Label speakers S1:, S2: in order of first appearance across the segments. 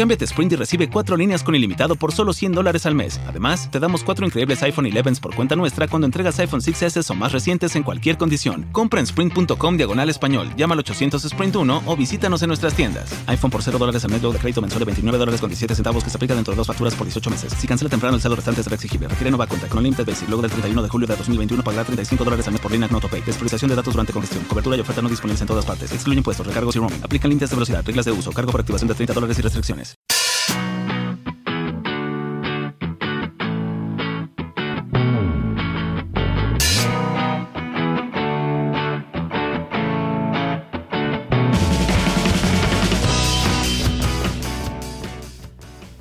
S1: Cámbiate Sprint y recibe cuatro líneas con ilimitado por solo 100 dólares al mes. Además, te damos cuatro increíbles iPhone 11 por cuenta nuestra cuando entregas iPhone 6S o más recientes en cualquier condición. Compra en sprint.com diagonal español, llama al 800 Sprint 1 o visítanos en nuestras tiendas. iPhone por 0 dólares al mes, luego de crédito mensual de 29 dólares con 17 centavos que se aplica dentro de dos facturas por 18 meses. Si cancela temprano, el saldo restante será exigible. Requiere nueva cuenta con un límite basic. Luego del 31 de julio de 2021 pagará 35 dólares al mes por línea no autopay. Despreciación de datos durante congestión. Cobertura y oferta no disponibles en todas partes. Excluye impuestos, recargos y roaming. Aplican límites de velocidad, reglas de uso, cargo por activación de 30 dólares y restricciones.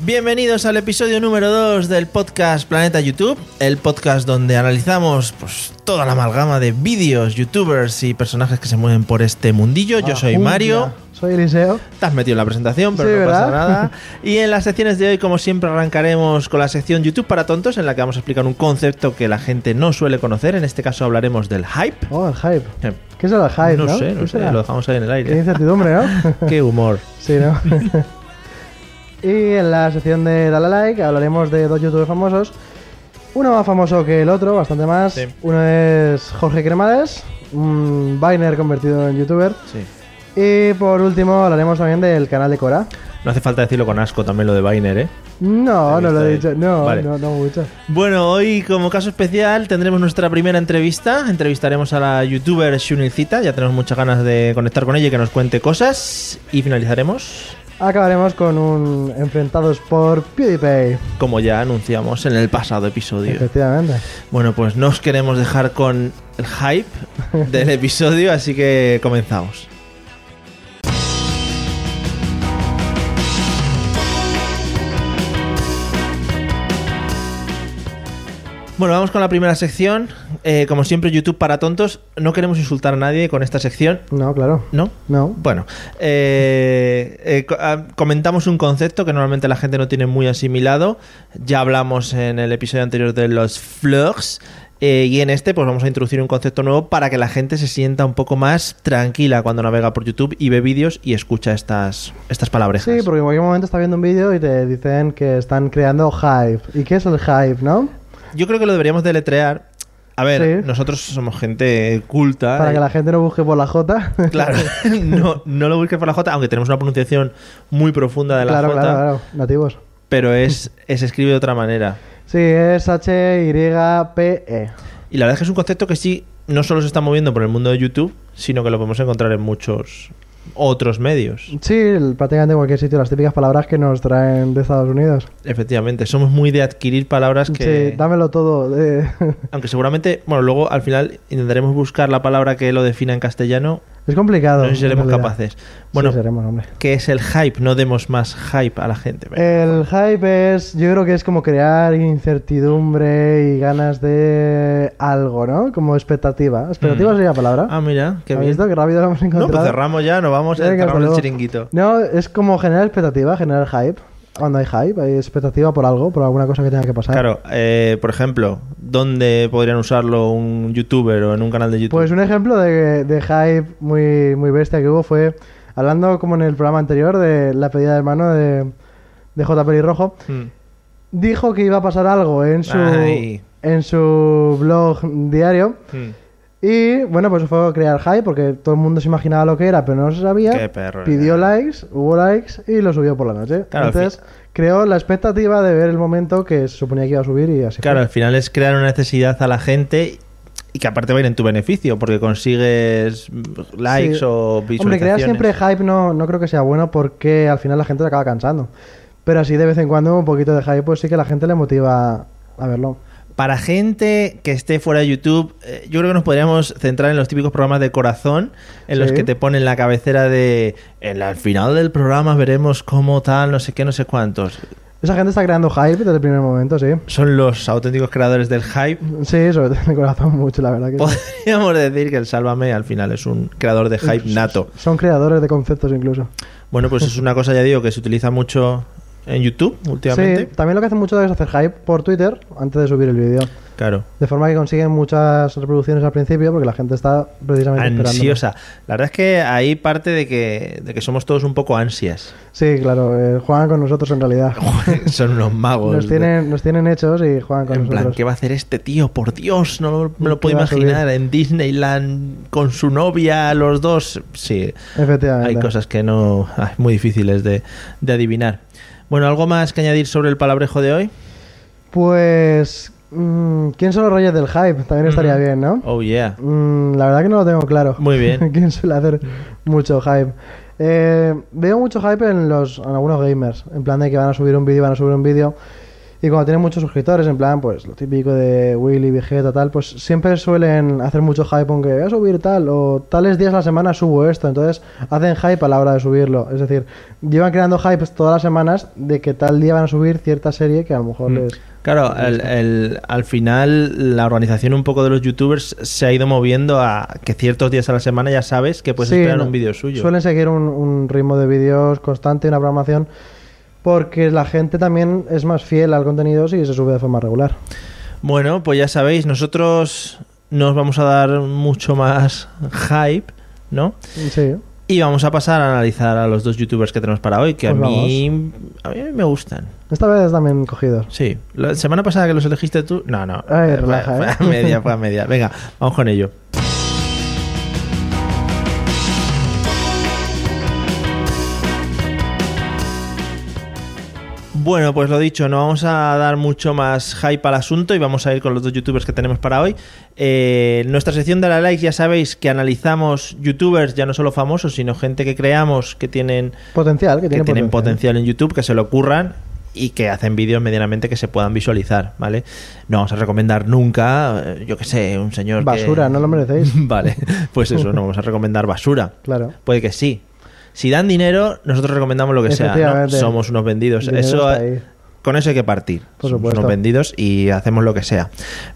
S2: Bienvenidos al episodio número 2 del podcast Planeta YouTube, el podcast donde analizamos pues, toda la amalgama de vídeos, youtubers y personajes que se mueven por este mundillo. Yo soy
S3: Ah,
S2: Mario.
S3: Soy Eliseo.
S2: Te has metido en la presentación, pero
S3: Sí,
S2: no pasa nada. Y en las secciones de hoy, como siempre, arrancaremos con la sección YouTube para tontos, en la que vamos a explicar un concepto que la gente no suele conocer. En este caso hablaremos del hype.
S3: Oh, el hype.
S2: Eh,
S3: ¿Qué es el hype?
S2: no,
S3: No,
S2: sé, no
S3: ¿Qué
S2: sé,
S3: será?
S2: lo dejamos ahí en el
S3: Qué
S2: aire.
S3: incertidumbre, ¿no?
S2: Qué humor.
S3: sí, ¿no? y en la sección de Dale Like hablaremos de dos youtubers famosos. Uno más famoso que el otro, bastante más.
S2: Sí.
S3: Uno es Jorge Cremades, un Viner convertido en youtuber.
S2: Sí.
S3: Y por último hablaremos también del canal de Cora.
S2: No hace falta decirlo con asco también lo de Viner, ¿eh?
S3: No, no lo he dicho. No,
S2: Vale.
S3: no, no mucho.
S2: Bueno, hoy como caso especial tendremos nuestra primera entrevista. Entrevistaremos a la youtuber Shunilcita. Ya tenemos muchas ganas de conectar con ella y que nos cuente cosas. Y finalizaremos,
S3: Acabaremos con un enfrentados por PewDiePie.
S2: como ya anunciamos en el pasado episodio.
S3: Efectivamente.
S2: Bueno, pues no os queremos dejar con el hype del episodio, así que comenzamos. Bueno, vamos con la primera sección. Eh, como siempre, YouTube para tontos. No queremos insultar a nadie con esta sección,
S3: No, claro.
S2: ¿no?
S3: No.
S2: Bueno, eh, eh, ah, comentamos un concepto que normalmente la gente no tiene muy asimilado. Ya hablamos en el episodio anterior de los vlogs. eh, y en este, pues vamos a introducir un concepto nuevo para que la gente se sienta un poco más tranquila cuando navega por YouTube y ve vídeos y escucha estas, estas palabras.
S3: Sí, porque en cualquier momento está viendo un vídeo y te dicen que están creando hype. ¿Y qué es el hype, no?
S2: Yo creo que lo deberíamos deletrear. A ver,
S3: Sí.
S2: nosotros somos gente culta.
S3: Para
S2: eh,
S3: que la gente no busque por la J.
S2: Claro, no, no lo busques por la J, aunque tenemos una pronunciación muy profunda de la
S3: claro,
S2: J.
S3: claro, claro. Nativos.
S2: pero es, es escribe de otra manera.
S3: Sí, es H-Y-P-E.
S2: Y la verdad es que es un concepto que sí, no solo se está moviendo por el mundo de YouTube, sino que lo podemos encontrar en muchos otros medios.
S3: Sí, el- prácticamente en cualquier sitio, las típicas palabras que nos traen de Estados Unidos.
S2: Efectivamente, somos muy de adquirir palabras que...
S3: Sí, dámelo todo. eh.
S2: Aunque seguramente, bueno, luego al final intentaremos buscar la palabra que lo defina en castellano.
S3: Es complicado.
S2: No sé si seremos capaces. Bueno,
S3: sí, seremos, hombre.
S2: ¿qué es el hype? No demos más hype a la gente.
S3: El hype es, yo creo que es como crear incertidumbre y ganas de algo, ¿no? Como expectativa. ¿Expectativa
S2: Mm.
S3: sería la palabra?
S2: Ah, mira, qué
S3: ¿Has
S2: bien.
S3: visto? Qué rápido lo hemos
S2: No,
S3: encontrado.
S2: pues cerramos ya, nos vamos, cerramos el chiringuito.
S3: No, es como generar expectativa, generar hype. Cuando hay hype, hay expectativa por algo, por alguna cosa que tenga que pasar.
S2: Claro, eh, por ejemplo, ¿dónde podrían usarlo un youtuber o en un canal de YouTube?
S3: Pues un ejemplo de, de hype muy, muy bestia que hubo fue, hablando como en el programa anterior de la pedida de mano de, de J. Pelirrojo,
S2: Mm.
S3: dijo que iba a pasar algo en su,
S2: Ay.
S3: en su blog diario.
S2: Mm.
S3: Y bueno, pues fue a crear hype porque todo el mundo se imaginaba lo que era, pero no se sabía.
S2: Qué perro.
S3: Pidió
S2: ¿eh?
S3: likes, hubo likes y lo subió por la noche.
S2: Claro,
S3: Entonces creó la expectativa de ver el momento que se suponía que iba a subir y así.
S2: Claro,
S3: fue.
S2: al final es crear una necesidad a la gente y que aparte va a ir en tu beneficio porque consigues likes
S3: Sí.
S2: o
S3: Hombre,
S2: visualizaciones.
S3: crear siempre hype no, no creo que sea bueno porque al final la gente se acaba cansando. Pero así de vez en cuando un poquito de hype, pues sí que la gente le motiva a verlo.
S2: Para gente que esté fuera de YouTube, eh, yo creo que nos podríamos centrar en los típicos programas de corazón, en los que te ponen la cabecera de en la- al final del programa veremos cómo tal, no sé qué, no sé cuántos.
S3: Esa gente está creando hype desde el primer momento, sí.
S2: Son los auténticos creadores del hype.
S3: Sí, sobre todo en el corazón mucho, la verdad que sí.
S2: Podríamos decir que el Sálvame al final es un creador de hype nato.
S3: Son creadores de conceptos incluso.
S2: Bueno, pues es una cosa, ya digo, que se utiliza mucho en YouTube
S3: Sí,
S2: últimamente.
S3: también lo que hacen mucho es hacer hype por Twitter antes de subir el vídeo.
S2: Claro.
S3: De forma que consiguen muchas reproducciones al principio porque la gente está precisamente esperando.
S2: Ansiosa. La verdad es que ahí parte de que, de que somos todos un poco ansias.
S3: Sí, claro, eh, juegan con nosotros en realidad.
S2: Son unos magos.
S3: Nos tienen, nos tienen hechos y juegan con
S2: en plan. ¿qué va a hacer este tío? Por Dios, no me lo
S3: ¿Qué
S2: puedo imaginar. En Disneyland con su novia, los dos. Sí,
S3: Efectivamente.
S2: hay cosas que no. ay, muy difíciles de, de adivinar. Bueno, ¿algo más que añadir sobre el palabrejo de hoy?
S3: Pues. mm, ¿Quién son los reyes del hype? También estaría bien, ¿no?
S2: Oh, yeah.
S3: Mm, la verdad que no lo tengo claro.
S2: Muy bien.
S3: ¿Quién suele hacer mucho hype? Eh, veo mucho hype en los en algunos gamers. En plan de que van a subir un vídeo, van a subir un vídeo. Y cuando tienen muchos suscriptores, en plan, pues lo típico de Willy, Vegeta, tal, pues siempre suelen hacer mucho hype con que voy a subir tal, o tales días a la semana subo esto. Entonces hacen hype a la hora de subirlo. Es decir, llevan creando hype todas las semanas de que tal día van a subir cierta serie que a lo mejor
S2: Mm.
S3: les.
S2: Claro, el- el- al final la organización un poco de los youtubers se ha ido moviendo a que ciertos días a la semana ya sabes que puedes
S3: Sí,
S2: esperar
S3: no,
S2: un vídeo suyo.
S3: Suelen seguir un, un ritmo de vídeos constante, una programación, porque la gente también es más fiel al contenido si se sube de forma regular.
S2: Bueno, pues ya sabéis, nosotros nos vamos a dar mucho más hype, ¿no?
S3: Sí,
S2: Y vamos a pasar a analizar a los dos youtubers que tenemos para hoy, que a,
S3: Pues
S2: mí, a mí me gustan.
S3: esta vez también cogidos.
S2: Sí, la semana pasada que los elegiste tú, no, no,
S3: Ay,
S2: fue-
S3: relaja,
S2: fue
S3: ¿eh?
S2: a media, fue a media. Venga, vamos con ello. Bueno, pues lo dicho, no vamos a dar mucho más hype al asunto y vamos a ir con los dos youtubers que tenemos para hoy. Eh, nuestra sección de la like ya sabéis que analizamos youtubers ya no solo famosos, sino gente que creamos que tienen
S3: Potencial, que,
S2: que
S3: tiene
S2: tienen potencial en YouTube, que se lo ocurran y que hacen vídeos medianamente que se puedan visualizar, ¿vale? No vamos a recomendar nunca, eh, yo que sé, un señor que-
S3: Basura, no lo merecéis.
S2: vale, pues eso, no vamos a recomendar basura.
S3: Claro.
S2: Puede que sí. Si dan dinero, nosotros recomendamos lo que sea, ¿no? Somos unos vendidos. Eso con eso hay que partir.
S3: Por
S2: Somos unos vendidos y hacemos lo que sea.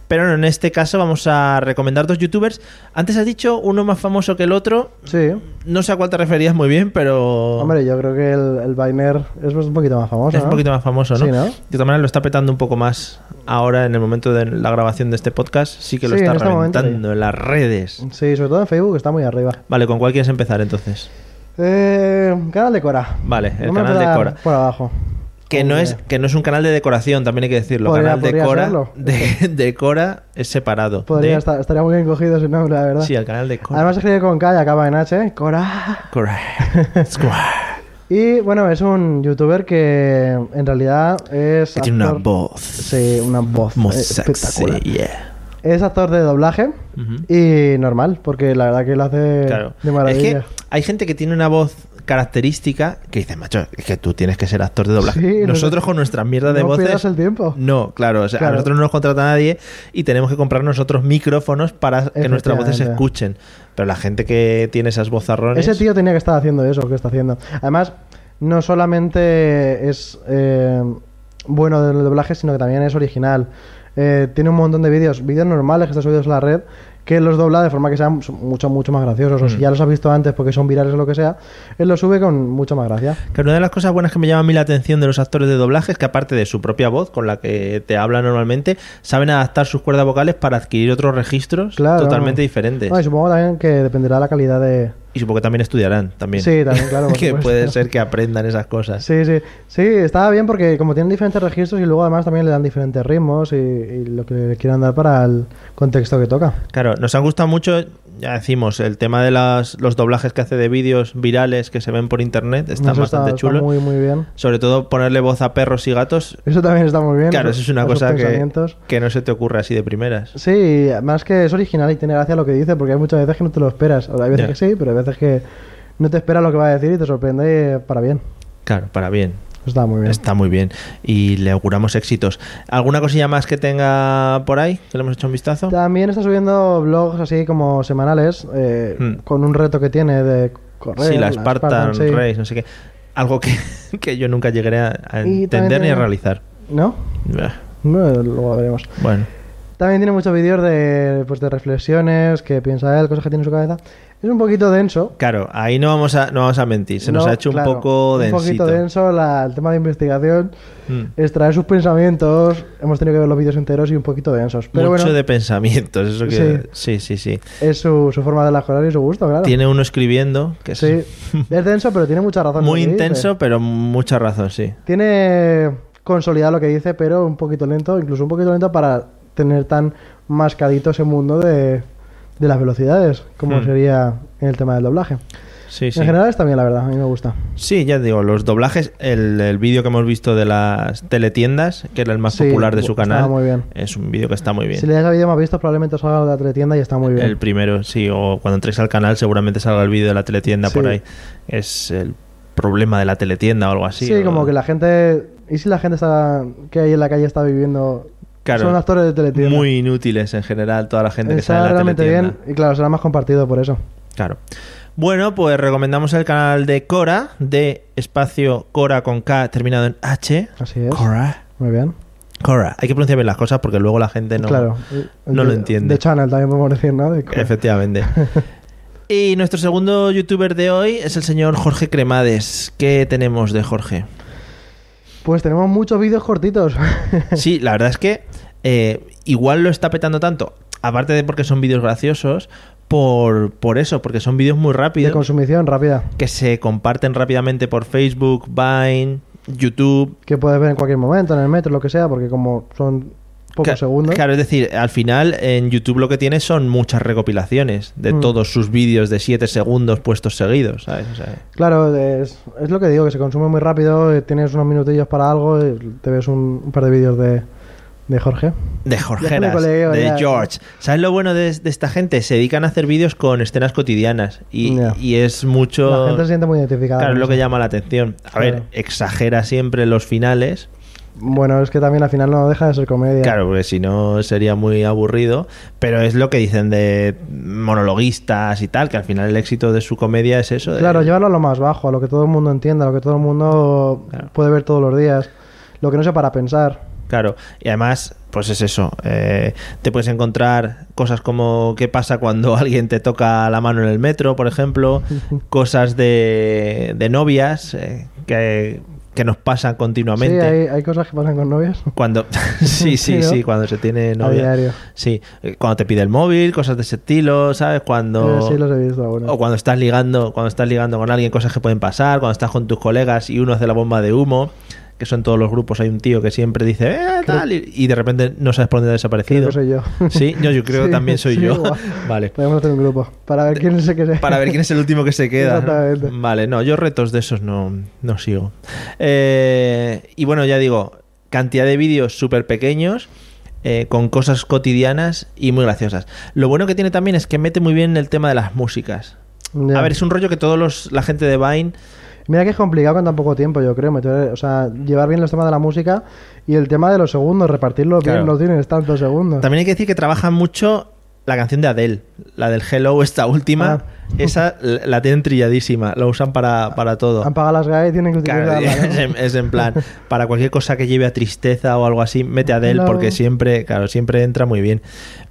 S2: Pero en este caso vamos a recomendar dos youtubers. Antes has dicho uno más famoso que el otro.
S3: Sí.
S2: No sé a cuál te referías muy bien, pero
S3: Hombre, yo creo que el, el es un poquito más famoso.
S2: es un poquito más famoso, ¿no?
S3: Sí, ¿no?
S2: De todas maneras lo está petando un poco más ahora en el momento de la grabación de este podcast. Sí que lo
S3: Sí,
S2: está
S3: en este momento,
S2: reventando en las redes.
S3: Sí, sobre todo en Facebook está muy arriba.
S2: Vale, ¿con cuál quieres empezar entonces?
S3: Eh, canal de Cora.
S2: Vale, el canal de Cora.
S3: Por abajo.
S2: Que no, es, que no es un canal de decoración, también hay que decirlo.
S3: Podría-
S2: canal de Cora, de, de Cora es separado.
S3: Podría
S2: de-
S3: estar, estaría muy bien cogido ese nombre, la verdad.
S2: Sí, el canal de Cora.
S3: Además escribe con K y acaba en H. ¿eh? Cora.
S2: Cora. Square.
S3: Y bueno, es un youtuber que en realidad es.
S2: Que tiene una
S3: actor-
S2: voz.
S3: Sí, una voz
S2: Muy
S3: eh,
S2: sexy,
S3: espectacular.
S2: yeah.
S3: Es actor de doblaje y normal, porque la verdad que lo hace
S2: Claro.
S3: de
S2: Es
S3: maravilla.
S2: que hay gente que tiene una voz característica que dice, macho, es que tú tienes que ser actor de doblaje.
S3: Sí, no
S2: Nosotros
S3: sé.
S2: con nuestras mierdas de
S3: No
S2: voces.
S3: el tiempo.
S2: No, claro, o sea, a nosotros no nos contrata nadie y tenemos que comprar nosotros micrófonos para que nuestras voces se escuchen. Pero la gente que tiene esas vozarrones.
S3: Ese tío tenía que estar haciendo eso que está haciendo. Además, no solamente es eh, bueno del doblaje, sino que también es original. Eh, tiene un montón de vídeos, vídeos normales que están subidos a la red, que los dobla de forma que sean mucho, mucho más graciosos. O si
S2: Mm.
S3: ya los has visto antes porque son virales o lo que sea, él los sube con mucha más gracia.
S2: Que una de las cosas buenas que me llama a mí la atención de los actores de doblaje es que aparte de su propia voz, con la que te habla normalmente, saben adaptar sus cuerdas vocales para adquirir otros registros
S3: Claro.
S2: totalmente diferentes.
S3: No, y supongo también que dependerá de la calidad de...
S2: Y supongo que también estudiarán también.
S3: Sí, también, claro.
S2: que
S3: supuesto.
S2: puede ser que aprendan esas cosas.
S3: Sí, sí. Sí, estaba bien porque como tienen diferentes registros y luego además también le dan diferentes ritmos y, y lo que le quieran dar para el contexto que toca.
S2: Claro, nos han gustado mucho, ya decimos, el tema de las, los doblajes que hace de vídeos virales que se ven por internet. Están
S3: Eso
S2: bastante
S3: está, está
S2: chulos.
S3: muy, muy bien.
S2: Sobre todo ponerle voz a perros y gatos.
S3: Eso también está muy bien.
S2: Claro, eso es una cosa que, que no se te ocurre así de primeras.
S3: Sí, más que es original y tiene gracia lo que dice, porque hay muchas veces que no te lo esperas. O hay veces que sí, pero hay veces que no te esperas lo que va a decir y te sorprende para bien.
S2: Claro, para bien.
S3: Está muy bien.
S2: Está muy bien. Y le auguramos éxitos. ¿Alguna cosilla más que tenga por ahí? Que le hemos hecho un vistazo.
S3: También está subiendo blogs así como semanales, eh,
S2: Hmm.
S3: con un reto que tiene de correr.
S2: Sí, la Spartan,
S3: sí.
S2: Race, no sé qué. Algo que, que yo nunca llegaré a, entender
S3: también
S2: ni a
S3: tiene-
S2: realizar.
S3: ¿No? No, luego veremos.
S2: Bueno,
S3: También tiene muchos vídeos de, pues, de reflexiones, que piensa él, cosas que tiene en su cabeza. Es un poquito denso.
S2: Claro, ahí no vamos a, no vamos a mentir. Se nos
S3: No,
S2: ha hecho
S3: claro,
S2: un poco
S3: Un
S2: densito.
S3: poquito denso la- el tema de investigación,
S2: Mm.
S3: extraer sus pensamientos. Hemos tenido que ver los vídeos enteros y un poquito densos. Pero
S2: Mucho
S3: bueno,
S2: de pensamientos, eso que... Sí, sí, sí.
S3: es su, su forma de las cosas y su gusto, claro.
S2: Tiene uno escribiendo, que
S3: Sí, es denso, pero tiene mucha razón.
S2: muy
S3: dice.
S2: intenso, pero mucha razón, sí.
S3: Tiene consolidado lo que dice, pero un poquito lento, incluso un poquito lento para tener tan mascadito ese mundo de, de las velocidades, como
S2: Hmm.
S3: sería en el tema del doblaje.
S2: Sí, sí.
S3: En general está bien, la verdad, a mí me gusta.
S2: Sí, ya digo, los doblajes, el, el vídeo que hemos visto de las teletiendas, que era el más
S3: Sí,
S2: popular de su canal,
S3: muy bien.
S2: es un vídeo que está muy bien.
S3: Si le das a vídeo más visto, probablemente salga de la teletienda y está muy bien.
S2: El primero, sí, o cuando entréis al canal seguramente salga el vídeo de la teletienda por ahí. Es el problema de la teletienda o algo así.
S3: sí,
S2: o-
S3: como que la gente... ¿Y si la gente está, que hay en la calle está viviendo...
S2: Claro,
S3: Son actores de teletienda.
S2: Muy inútiles en general, toda la gente que sale en la
S3: realmente bien y claro, será más compartido por eso.
S2: Claro. Bueno, pues recomendamos el canal de Cora, de espacio Cora con K terminado en H.
S3: Así es.
S2: Cora.
S3: Muy bien.
S2: Cora. Hay que pronunciar bien las cosas porque luego la gente no,
S3: claro.
S2: no
S3: De-
S2: lo entiende.
S3: De Channel también podemos decir, ¿no? De-
S2: Efectivamente. y nuestro segundo youtuber de hoy es el señor Jorge Cremades. ¿Qué tenemos de Jorge?
S3: Pues tenemos muchos vídeos cortitos.
S2: Sí, la verdad es que eh, igual lo está petando tanto, aparte de porque son vídeos graciosos, por, por eso, porque son vídeos muy
S3: de
S2: rápidos
S3: consumición rápida.
S2: que se comparten rápidamente por Facebook, Vine, YouTube.
S3: Que puedes ver en cualquier momento, en el metro, lo que sea, porque como son pocos segundos.
S2: Claro, es decir, al final en YouTube lo que tiene son muchas recopilaciones de
S3: Mm.
S2: todos sus vídeos de 7 segundos puestos seguidos, ¿sabes? O sea,
S3: Claro, es, es lo que digo, que se consume muy rápido, eh, tienes unos minutillos para algo, eh, te ves un, un par de vídeos de, de Jorge.
S2: de Jorgeras,
S3: colegio,
S2: de
S3: ya.
S2: George. ¿Sabes lo bueno de, de esta gente? Se dedican a hacer vídeos con escenas cotidianas y, y es mucho...
S3: La gente se siente muy identificada.
S2: Claro, es lo que llama la atención. A ver, exagera siempre los finales.
S3: Bueno, es que también al final no deja de ser comedia.
S2: Claro, porque si no sería muy aburrido. Pero es lo que dicen de monologuistas y tal, que al final el éxito de su comedia es eso. de-
S3: Claro, llevarlo a lo más bajo, a lo que todo el mundo entienda, a lo que todo el mundo
S2: Claro.
S3: puede ver todos los días, lo que no sea para pensar.
S2: Claro, y además, pues es eso. eh, te puedes encontrar cosas como qué pasa cuando alguien te toca la mano en el metro, por ejemplo. cosas de, de novias eh, que, que nos pasan continuamente.
S3: Sí, hay, hay cosas que pasan con novias.
S2: Cuando sí, sí,
S3: Sí,
S2: sí, cuando se tiene
S3: A
S2: novia.
S3: diario.
S2: Sí, eh, cuando te pide el móvil, cosas de ese estilo, ¿sabes? Cuando
S3: Eh, sí, los he visto algunos.
S2: o cuando estás ligando, cuando estás ligando con alguien, cosas que pueden pasar, cuando estás con tus colegas y uno hace la bomba de humo, que son todos los grupos, hay un tío que siempre dice, eh, tal, y, y de repente no sabes por dónde ha desaparecido.
S3: Creo que soy yo.
S2: Sí, yo, yo creo que
S3: Sí,
S2: también soy
S3: sí,
S2: yo.
S3: igual.
S2: vale.
S3: Podemos hacer un grupo para ver quién es el que se...
S2: Para ver quién es el último que se queda.
S3: Exactamente.
S2: Vale, no, yo retos de esos no, no sigo. Eh, y bueno, ya digo, cantidad de vídeos súper pequeños. eh, con cosas cotidianas y muy graciosas. Lo bueno que tiene también es que mete muy bien el tema de las músicas. A ver, es un rollo que todos los, la gente de Vine
S3: Mira que es complicado con tan poco tiempo, yo creo. meter- o sea, llevar bien los temas de la música y el tema de los segundos, repartirlo
S2: Claro.
S3: bien, no tienes tantos segundos.
S2: También hay que decir que trabajan mucho la canción de Adele, la del Hello, esta última.
S3: Ah.
S2: Esa la tienen trilladísima, la usan para, para todo.
S3: Han pagado las GAE y tienen que
S2: Claro,
S3: utilizarla.
S2: es,
S3: ¿no?
S2: en, es en plan, para cualquier cosa que lleve a tristeza o algo así, mete a Adele porque siempre, claro, siempre entra muy bien.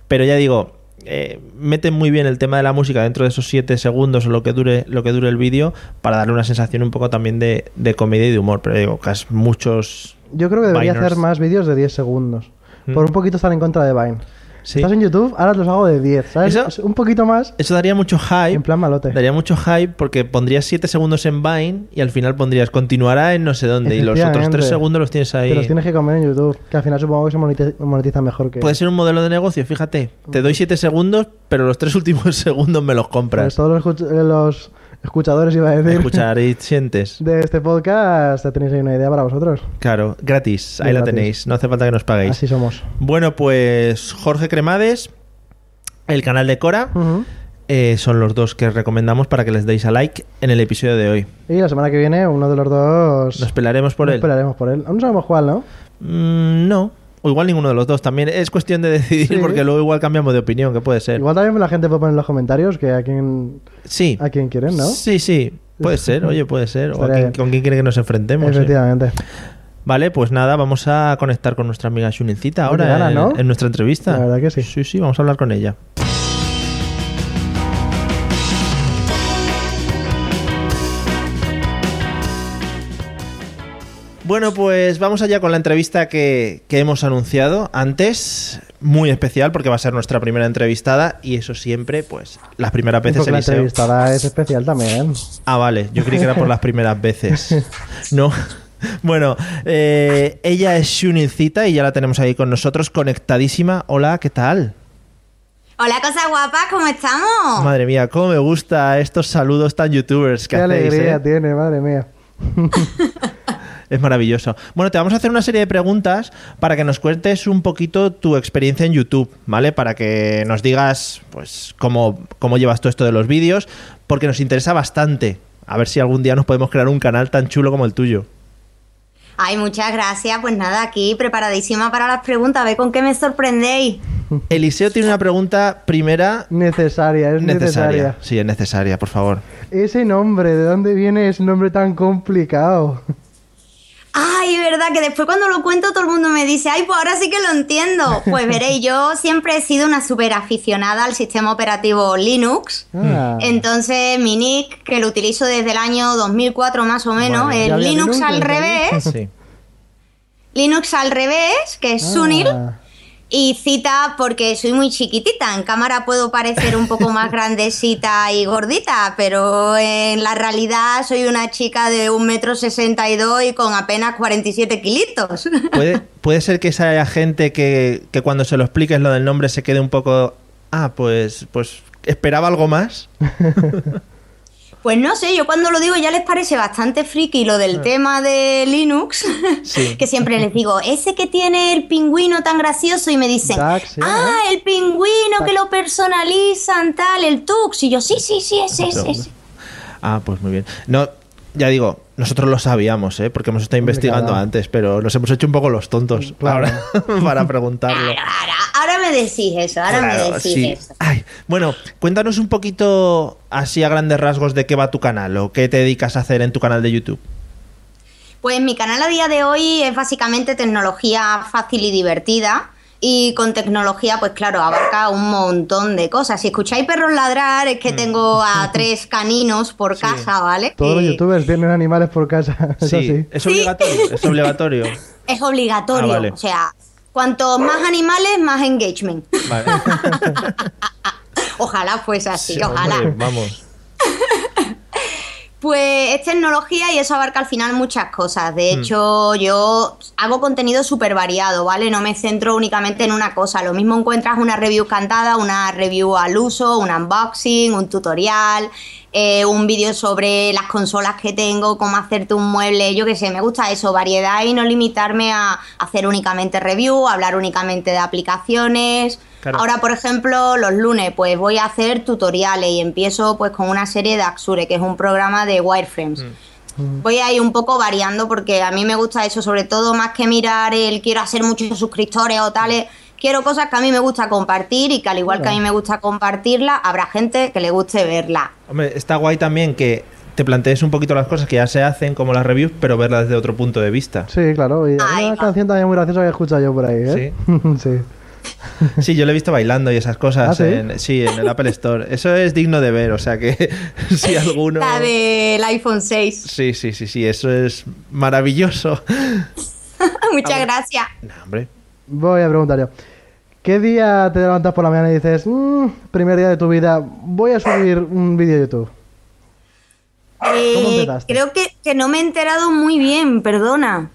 S2: Pero ya digo, eh, meten muy bien el tema de la música dentro de esos 7 segundos o lo que dure, lo que dure el vídeo para darle una sensación un poco también de, de comedia y de humor. Pero digo, es muchos.
S3: Yo creo que debería hacer más vídeos de 10 segundos.
S2: Mm.
S3: Por un poquito estar en contra de Vine.
S2: Sí.
S3: Estás en YouTube, ahora los hago de 10, ¿sabes?
S2: Eso-
S3: un poquito más
S2: Eso daría mucho hype.
S3: en plan malote.
S2: Daría mucho hype porque pondrías 7 segundos en Vine y al final pondrías continuará en no sé dónde y los otros 3
S3: Efectivamente.
S2: segundos los tienes ahí.
S3: Te los tienes que comer en YouTube. Que al final supongo que se monetiza, monetiza mejor que.
S2: Puede ser un modelo de negocio, fíjate. Te doy 7 segundos, pero los 3 últimos segundos me los
S3: Pues
S2: compras.
S3: todos los, los escuchadores, iba a decir.
S2: Escuchar y sientes.
S3: De este podcast, ya tenéis ahí una idea para vosotros.
S2: Claro, gratis.
S3: Sí,
S2: Ahí la
S3: gratis.
S2: tenéis. No hace falta que nos paguéis.
S3: Así somos.
S2: Bueno, pues Jorge Cremades, el canal de Cora, eh, son los dos que recomendamos para que les deis a like en el episodio de hoy.
S3: Y la semana que viene, uno de los dos.
S2: Nos pelaremos por
S3: nos
S2: él.
S3: Esperaremos por él. Aún no sabemos cuál, ¿no?
S2: Mm, no. O igual ninguno de los dos. También es cuestión de decidir
S3: Sí.
S2: porque luego igual cambiamos de opinión, que puede ser.
S3: Igual también la gente puede poner en los comentarios que a quien,
S2: Sí.
S3: a quien quieren, ¿no?
S2: Sí, sí. Puede ser, oye, puede ser. O a quién- con quién quiere que nos enfrentemos.
S3: Efectivamente.
S2: Vale, pues nada, vamos a conectar con nuestra amiga Shunincita ahora en,
S3: ¿no?
S2: en nuestra entrevista.
S3: La verdad que sí.
S2: Sí, sí, vamos a hablar con ella. Bueno, pues vamos allá con la entrevista que, que hemos anunciado antes. Muy especial porque va a ser nuestra primera entrevistada y eso siempre, pues, las primeras veces
S3: Porque la
S2: Eliseo-
S3: entrevistada es especial también.
S2: Ah, vale, yo creí que era por las primeras veces. No. Bueno, eh, ella es Shunincita y ya la tenemos ahí con nosotros, conectadísima. Hola, ¿qué tal?
S4: Hola, cosa guapa, ¿cómo estamos?
S2: Madre mía, cómo me gusta estos saludos tan youtubers que
S3: Qué
S2: hacéis.
S3: alegría
S2: ¿eh?
S3: tiene, madre mía.
S2: Es maravilloso. Bueno, te vamos a hacer una serie de preguntas para que nos cuentes un poquito tu experiencia en YouTube, ¿vale? Para que nos digas, pues, cómo, cómo llevas todo esto de los vídeos, porque nos interesa bastante. A ver si algún día nos podemos crear un canal tan chulo como el tuyo.
S4: Ay, muchas gracias. Pues nada, aquí preparadísima para las preguntas. A ver con qué me sorprendéis.
S2: Eliseo tiene una pregunta primera
S3: Necesaria, es
S2: necesaria.
S3: necesaria.
S2: Sí, es necesaria, por favor.
S3: Ese nombre, ¿de dónde viene ese nombre tan complicado?
S4: Ay, verdad que después cuando lo cuento todo el mundo me dice, ay, pues ahora sí que lo entiendo. Pues veréis, yo siempre he sido una súper aficionada al sistema operativo Linux.
S3: Ah,
S4: Entonces, mi nick, que lo utilizo desde el año 2004 más o menos,
S2: Vale.
S3: había
S4: Linux
S3: Linux
S4: al revés.
S2: Sí.
S4: Linux al revés, que es
S3: ah.
S4: Sunil. Y cita porque soy muy chiquitita. En cámara puedo parecer un poco más grandecita y gordita, pero en la realidad soy una chica de un metro sesenta y dos y con apenas 47 kilitos.
S2: ¿Puede, puede ser que esa haya gente que, que cuando se lo expliques lo del nombre se quede un poco... Ah, pues, pues esperaba algo más.
S4: Pues no sé, yo cuando lo digo ya les parece bastante friki lo del tema de Linux,
S2: Sí.
S4: que siempre les digo, ese que tiene el pingüino tan gracioso y me dicen,
S3: sí,
S4: ah, el pingüino que lo personalizan, tal, el Tux. Y yo, sí, sí, sí, ese, ese, ese.
S2: Ah, pues muy bien. No, ya digo, nosotros lo sabíamos, ¿eh? Porque hemos estado
S3: Hombre,
S2: investigando
S3: claro.
S2: antes, pero nos hemos hecho un poco los tontos
S3: Claro.
S2: ahora para preguntarlo.
S4: Claro, ahora, ahora me decís eso, ahora
S2: Claro,
S4: me decís
S2: sí.
S4: eso.
S2: Ay, bueno, cuéntanos un poquito así a grandes rasgos de qué va tu canal o qué te dedicas a hacer en tu canal de YouTube.
S4: Pues mi canal a día de hoy es básicamente tecnología fácil y divertida. Y con tecnología, pues claro, abarca un montón de cosas. Si escucháis perros ladrar, es que tengo a tres caninos por casa, ¿vale?
S3: Todos los youtubers tienen animales por casa, eso sí.
S2: es obligatorio, es obligatorio.
S4: Es obligatorio.
S2: Ah, vale.
S4: O sea, cuanto más animales, más engagement.
S2: Vale.
S4: Ojalá fuese así,
S2: Sí,
S4: ojalá.
S2: hombre, vamos.
S4: Pues es tecnología y eso abarca al final muchas cosas. De hecho, yo hago contenido súper variado, ¿vale? No me centro únicamente en una cosa. Lo mismo encuentras una review cantada, una review al uso, un unboxing, un tutorial, eh, un vídeo sobre las consolas que tengo, cómo hacerte un mueble. Yo qué sé, me gusta eso, variedad y no limitarme a hacer únicamente review, hablar únicamente de aplicaciones.
S2: Claro.
S4: Ahora, por ejemplo, los lunes, pues voy a hacer tutoriales y empiezo pues con una serie de Axure, que es un programa de wireframes. Voy a ir un poco variando porque a mí me gusta eso, sobre todo más que mirar el quiero hacer muchos suscriptores o tales. Quiero cosas que a mí me gusta compartir y que al igual que a mí me gusta compartirla, habrá gente que le guste verla.
S2: Hombre, está guay también que te plantees un poquito las cosas que ya se hacen, como las reviews, pero verlas desde otro punto de vista.
S3: Sí, claro. Y hay una canción también muy graciosa que he escuchado yo por ahí, ¿eh? Sí.
S2: Sí, yo lo he visto bailando y esas cosas.
S3: ¿Ah, sí?
S2: En, sí, en el Apple Store. Eso es digno de ver, o sea que si alguno...
S4: La del iPhone 6.
S2: Sí, sí, sí, sí, eso es maravilloso.
S4: Muchas gracias.
S2: No, hombre.
S3: Voy a preguntar yo. ¿Qué día te levantas por la mañana y dices, "Mm, primer día de tu vida, voy a subir un vídeo a YouTube?
S4: Eh, creo que, que no me he enterado muy bien, perdona.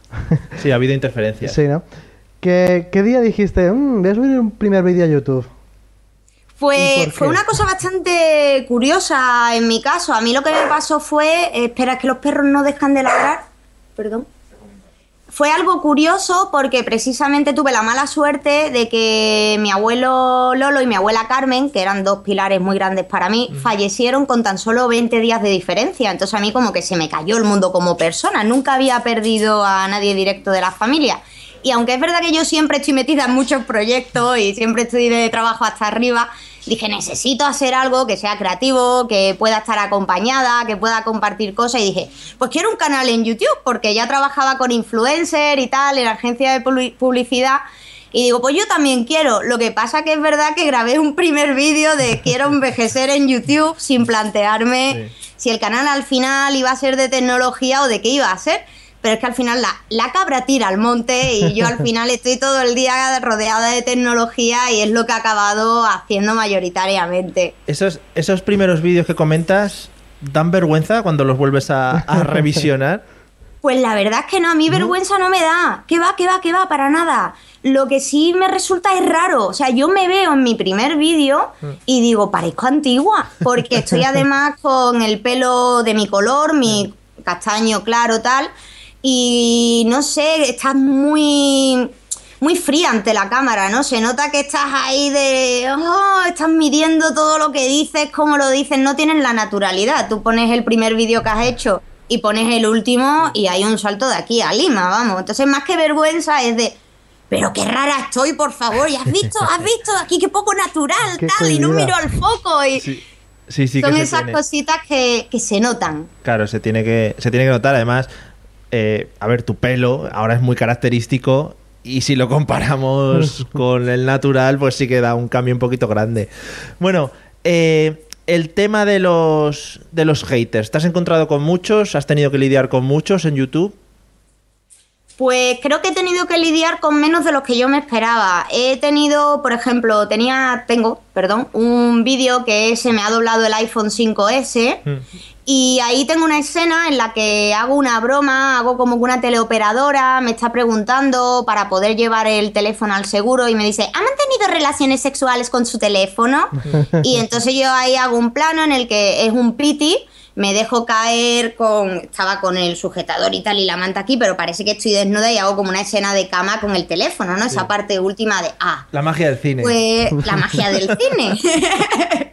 S2: Sí, ha habido interferencias.
S3: Sí, ¿no? ¿Qué, qué día dijiste, "Mm, voy a subir un primer vídeo a YouTube? ¿Y
S4: Fue, fue una cosa bastante curiosa en mi caso. A mí lo que me pasó fue, espera, es que los perros no dejan de ladrar. Perdón. Fue algo curioso porque precisamente tuve la mala suerte de que mi abuelo Lolo y mi abuela Carmen, que eran dos pilares muy grandes para mí, fallecieron con tan solo 20 días de diferencia. Entonces a mí como que se me cayó el mundo como persona. Nunca había perdido a nadie directo de la familia. Y aunque es verdad que yo siempre estoy metida en muchos proyectos y siempre estoy de trabajo hasta arriba, dije, necesito hacer algo que sea creativo, que pueda estar acompañada, que pueda compartir cosas. Y dije, pues quiero un canal en YouTube, porque ya trabajaba con influencer y tal, en agencia de publicidad. Y digo, pues yo también quiero. Lo que pasa que es verdad que grabé un primer vídeo de quiero envejecer en YouTube sin plantearme si el canal al final iba a ser de tecnología o de qué iba a ser. Pero es que al final la, la cabra tira al monte y yo al final estoy todo el día rodeada de tecnología y es lo que he acabado haciendo mayoritariamente.
S2: Esos, esos primeros vídeos que comentas dan vergüenza cuando los vuelves a, a revisionar.
S4: Pues la verdad es que no, a mí vergüenza no me da. ¿Qué va, qué va, qué va? Para nada. Lo que sí me resulta es raro. O sea, yo me veo en mi primer vídeo y digo, parezco antigua. Porque estoy además con el pelo de mi color, mi castaño claro, tal. Y no sé, estás muy muy fría ante la cámara, ¿no? Se nota que estás ahí de, oh, estás midiendo todo lo que dices, cómo lo dices, no tienes la naturalidad. Tú pones el primer vídeo que has hecho y pones el último y hay un salto de aquí a Lima, vamos. Entonces, más que vergüenza es de, pero qué rara estoy, por favor, ¿y has visto? ¿Has visto aquí qué poco natural, tal? Y no miro al foco y...
S2: Sí. Sí,
S4: Son esas cositas que, que, se notan.
S2: Claro, se tiene que, se tiene que notar. Además, eh, a ver, tu pelo ahora es muy característico y si lo comparamos con el natural, pues sí que da un cambio un poquito grande. Bueno, eh, el tema de los, de los haters. ¿Te has encontrado con muchos? ¿Has tenido que lidiar con muchos en YouTube?
S4: Pues creo que he tenido que lidiar con menos de los que yo me esperaba. He tenido, por ejemplo, tenía, tengo, perdón, un vídeo que se me ha doblado el iPhone 5S mm. Y ahí tengo una escena en la que hago una broma, hago como que una teleoperadora me está preguntando para poder llevar el teléfono al seguro y me dice, ¿ha mantenido relaciones sexuales con su teléfono? y entonces yo ahí hago un plano en el que es un piti me dejo caer con. Estaba con el sujetador y tal y la manta aquí, pero parece que estoy desnuda y hago como una escena de cama con el teléfono, ¿no? Esa parte última de. Ah.
S2: La magia del cine.
S4: Pues la magia del cine.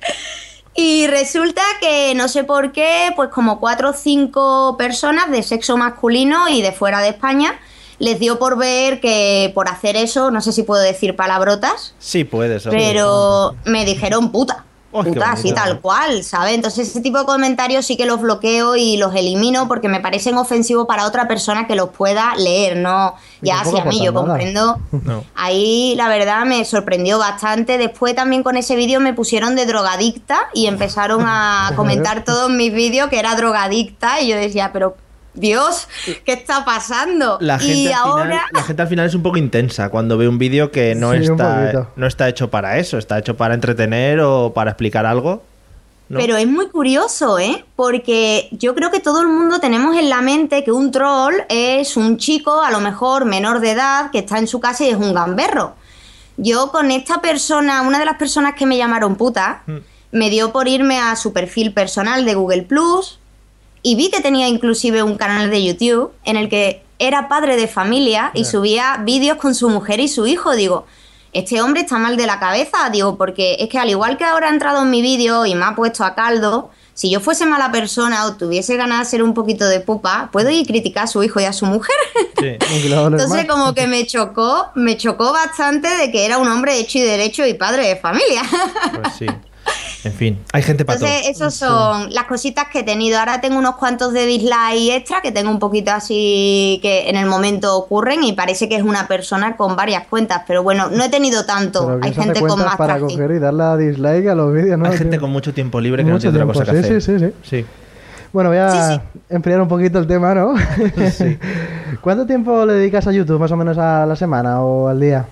S4: y resulta que no sé por qué, pues como cuatro o cinco personas de sexo masculino y de fuera de España les dio por ver que por hacer eso, no sé si puedo decir palabrotas.
S2: Sí, puedes.
S4: Pero me dijeron puta puta, así tal cual, ¿sabes? Entonces ese tipo de comentarios sí que los bloqueo y los elimino porque me parecen ofensivos para otra persona que los pueda leer, no ya hacia mí, yo comprendo. Ahí la verdad me sorprendió bastante. Después también con ese vídeo me pusieron de drogadicta y empezaron a comentar todos mis vídeos que era drogadicta y yo decía, pero Dios, ¿qué está pasando?
S2: La gente, y al ahora... final, la gente al final es un poco intensa cuando ve un vídeo que no, está, no está hecho para eso, está hecho para entretener o para explicar algo.
S4: Pero es muy curioso, ¿eh? Porque yo creo que todo el mundo tenemos en la mente que un troll es un chico, a lo mejor menor de edad, que está en su casa y es un gamberro. Yo con esta persona, una de las personas que me llamaron puta, mm. me dio por irme a su perfil personal de Google Plus, y vi que tenía inclusive un canal de YouTube en el que era padre de familia y subía vídeos con su mujer y su hijo. Digo, este hombre está mal de la cabeza, digo, porque es que al igual que ahora ha entrado en mi vídeo y me ha puesto a caldo, si yo fuese mala persona o tuviese ganas de ser un poquito de pupa, puedo ir criticar a su hijo y a su mujer. Entonces como que me chocó, me chocó bastante de que era un hombre hecho y derecho y padre de familia.
S2: Pues sí. En fin, hay gente para
S4: Entonces, esas son las cositas que he tenido. Ahora tengo unos cuantos de dislike extra que tengo un poquito así que en el momento ocurren y parece que es una persona con varias cuentas, pero bueno, no he tenido tanto. hay gente con más
S3: para coger y darle a dislike a los vídeos, ¿no?
S2: Hay gente con mucho tiempo libre que no tiene otra cosa que hacer.
S3: Sí, sí, sí. Bueno, voy a enfriar un poquito el tema, ¿no? sí. ¿Cuánto tiempo le dedicas a YouTube, más o menos a la semana o al día?